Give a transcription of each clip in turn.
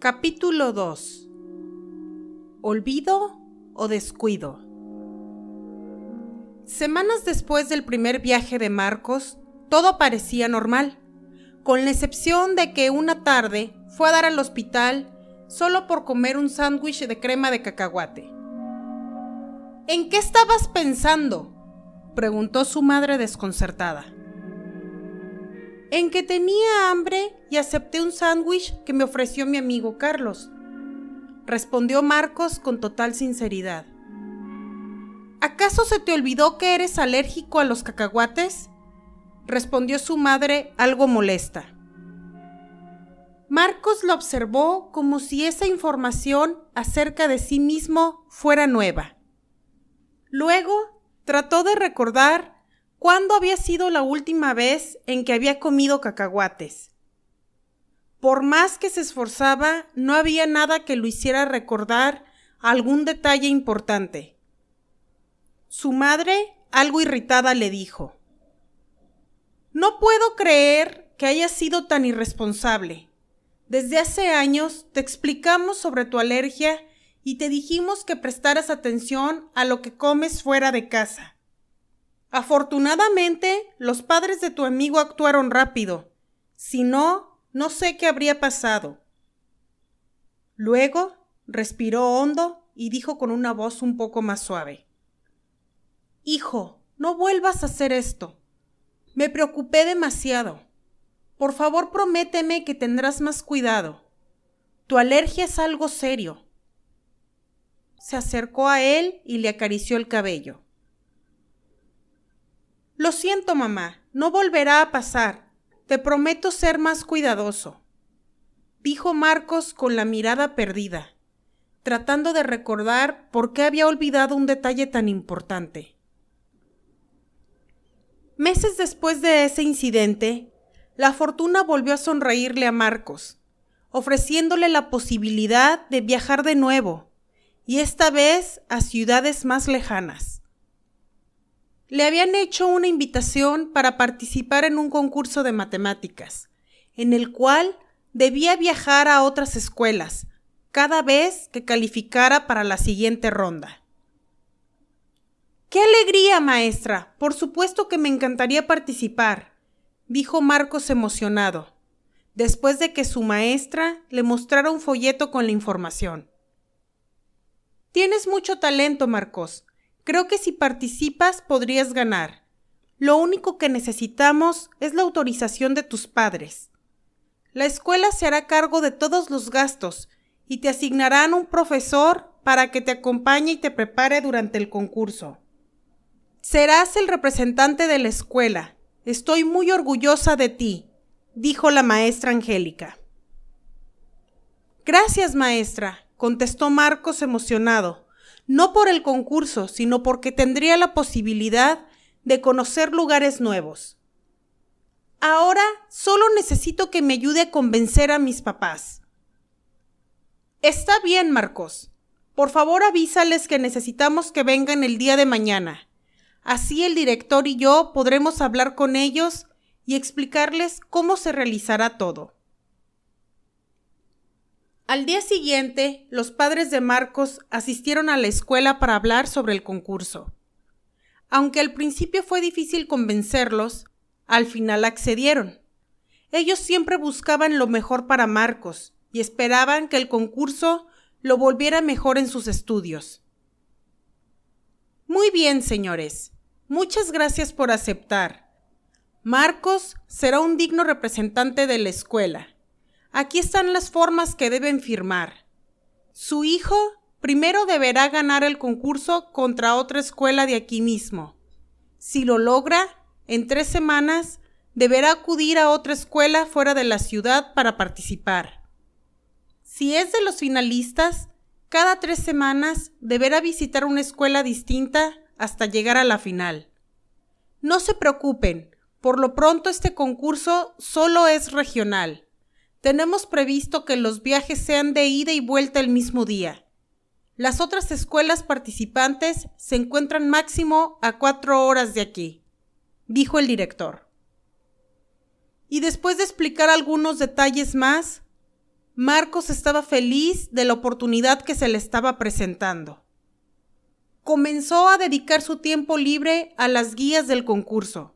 Capítulo 2 ¿Olvido o descuido? Semanas después del primer viaje de Marcos, todo parecía normal, con la excepción de que una tarde fue a dar al hospital solo por comer un sándwich de crema de cacahuate. ¿En qué estabas pensando? preguntó su madre desconcertada en que tenía hambre y acepté un sándwich que me ofreció mi amigo Carlos, respondió Marcos con total sinceridad. ¿Acaso se te olvidó que eres alérgico a los cacahuates? respondió su madre algo molesta. Marcos lo observó como si esa información acerca de sí mismo fuera nueva. Luego trató de recordar ¿Cuándo había sido la última vez en que había comido cacahuates? Por más que se esforzaba, no había nada que lo hiciera recordar algún detalle importante. Su madre, algo irritada, le dijo, No puedo creer que hayas sido tan irresponsable. Desde hace años te explicamos sobre tu alergia y te dijimos que prestaras atención a lo que comes fuera de casa. Afortunadamente, los padres de tu amigo actuaron rápido. Si no, no sé qué habría pasado. Luego respiró hondo y dijo con una voz un poco más suave. Hijo, no vuelvas a hacer esto. Me preocupé demasiado. Por favor, prométeme que tendrás más cuidado. Tu alergia es algo serio. Se acercó a él y le acarició el cabello. Lo siento, mamá, no volverá a pasar. Te prometo ser más cuidadoso, dijo Marcos con la mirada perdida, tratando de recordar por qué había olvidado un detalle tan importante. Meses después de ese incidente, la fortuna volvió a sonreírle a Marcos, ofreciéndole la posibilidad de viajar de nuevo, y esta vez a ciudades más lejanas le habían hecho una invitación para participar en un concurso de matemáticas, en el cual debía viajar a otras escuelas cada vez que calificara para la siguiente ronda. ¡Qué alegría, maestra! Por supuesto que me encantaría participar, dijo Marcos emocionado, después de que su maestra le mostrara un folleto con la información. Tienes mucho talento, Marcos, Creo que si participas podrías ganar. Lo único que necesitamos es la autorización de tus padres. La escuela se hará cargo de todos los gastos y te asignarán un profesor para que te acompañe y te prepare durante el concurso. Serás el representante de la escuela. Estoy muy orgullosa de ti, dijo la maestra Angélica. Gracias, maestra, contestó Marcos emocionado no por el concurso, sino porque tendría la posibilidad de conocer lugares nuevos. Ahora solo necesito que me ayude a convencer a mis papás. Está bien, Marcos. Por favor avísales que necesitamos que vengan el día de mañana. Así el director y yo podremos hablar con ellos y explicarles cómo se realizará todo. Al día siguiente, los padres de Marcos asistieron a la escuela para hablar sobre el concurso. Aunque al principio fue difícil convencerlos, al final accedieron. Ellos siempre buscaban lo mejor para Marcos y esperaban que el concurso lo volviera mejor en sus estudios. Muy bien, señores. Muchas gracias por aceptar. Marcos será un digno representante de la escuela Aquí están las formas que deben firmar. Su hijo primero deberá ganar el concurso contra otra escuela de aquí mismo. Si lo logra, en tres semanas deberá acudir a otra escuela fuera de la ciudad para participar. Si es de los finalistas, cada tres semanas deberá visitar una escuela distinta hasta llegar a la final. No se preocupen, por lo pronto este concurso solo es regional. Tenemos previsto que los viajes sean de ida y vuelta el mismo día. Las otras escuelas participantes se encuentran máximo a cuatro horas de aquí, dijo el director. Y después de explicar algunos detalles más, Marcos estaba feliz de la oportunidad que se le estaba presentando. Comenzó a dedicar su tiempo libre a las guías del concurso.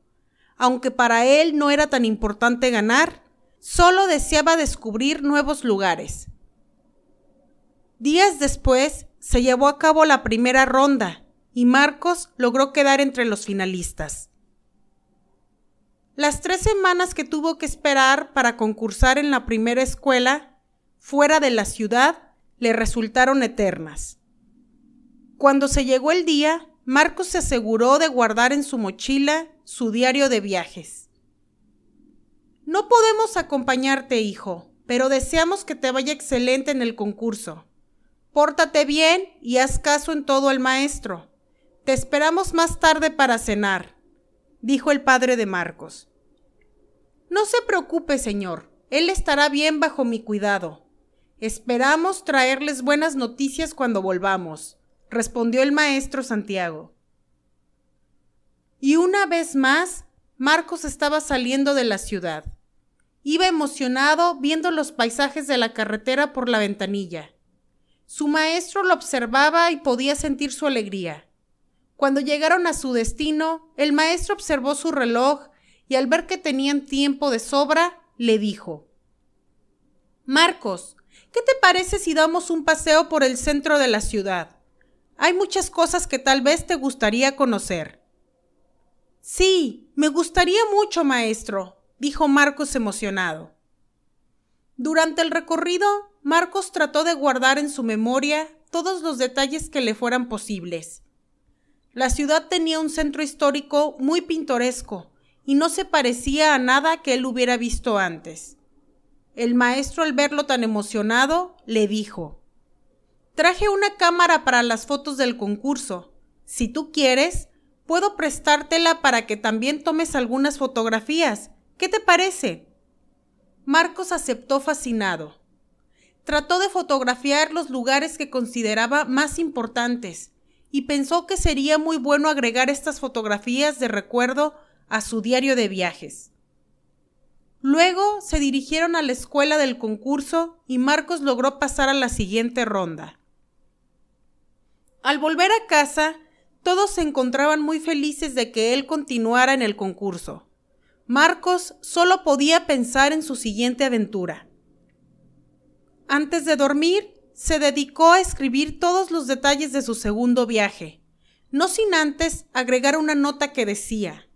Aunque para él no era tan importante ganar, solo deseaba descubrir nuevos lugares. Días después se llevó a cabo la primera ronda y Marcos logró quedar entre los finalistas. Las tres semanas que tuvo que esperar para concursar en la primera escuela fuera de la ciudad le resultaron eternas. Cuando se llegó el día, Marcos se aseguró de guardar en su mochila su diario de viajes. No podemos acompañarte, hijo, pero deseamos que te vaya excelente en el concurso. Pórtate bien y haz caso en todo al maestro. Te esperamos más tarde para cenar, dijo el padre de Marcos. No se preocupe, señor. Él estará bien bajo mi cuidado. Esperamos traerles buenas noticias cuando volvamos, respondió el maestro Santiago. Y una vez más, Marcos estaba saliendo de la ciudad. Iba emocionado viendo los paisajes de la carretera por la ventanilla. Su maestro lo observaba y podía sentir su alegría. Cuando llegaron a su destino, el maestro observó su reloj y al ver que tenían tiempo de sobra, le dijo Marcos, ¿Qué te parece si damos un paseo por el centro de la ciudad? Hay muchas cosas que tal vez te gustaría conocer. Sí, me gustaría mucho, maestro, dijo Marcos emocionado. Durante el recorrido, Marcos trató de guardar en su memoria todos los detalles que le fueran posibles. La ciudad tenía un centro histórico muy pintoresco y no se parecía a nada que él hubiera visto antes. El maestro al verlo tan emocionado le dijo, Traje una cámara para las fotos del concurso. Si tú quieres, puedo prestártela para que también tomes algunas fotografías. ¿Qué te parece? Marcos aceptó fascinado. Trató de fotografiar los lugares que consideraba más importantes y pensó que sería muy bueno agregar estas fotografías de recuerdo a su diario de viajes. Luego se dirigieron a la escuela del concurso y Marcos logró pasar a la siguiente ronda. Al volver a casa, todos se encontraban muy felices de que él continuara en el concurso. Marcos solo podía pensar en su siguiente aventura. Antes de dormir, se dedicó a escribir todos los detalles de su segundo viaje, no sin antes agregar una nota que decía,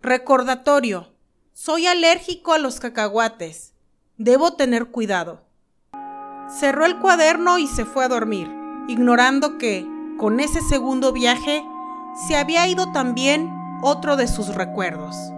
Recordatorio, soy alérgico a los cacahuates. Debo tener cuidado. Cerró el cuaderno y se fue a dormir, ignorando que, con ese segundo viaje, se había ido también otro de sus recuerdos.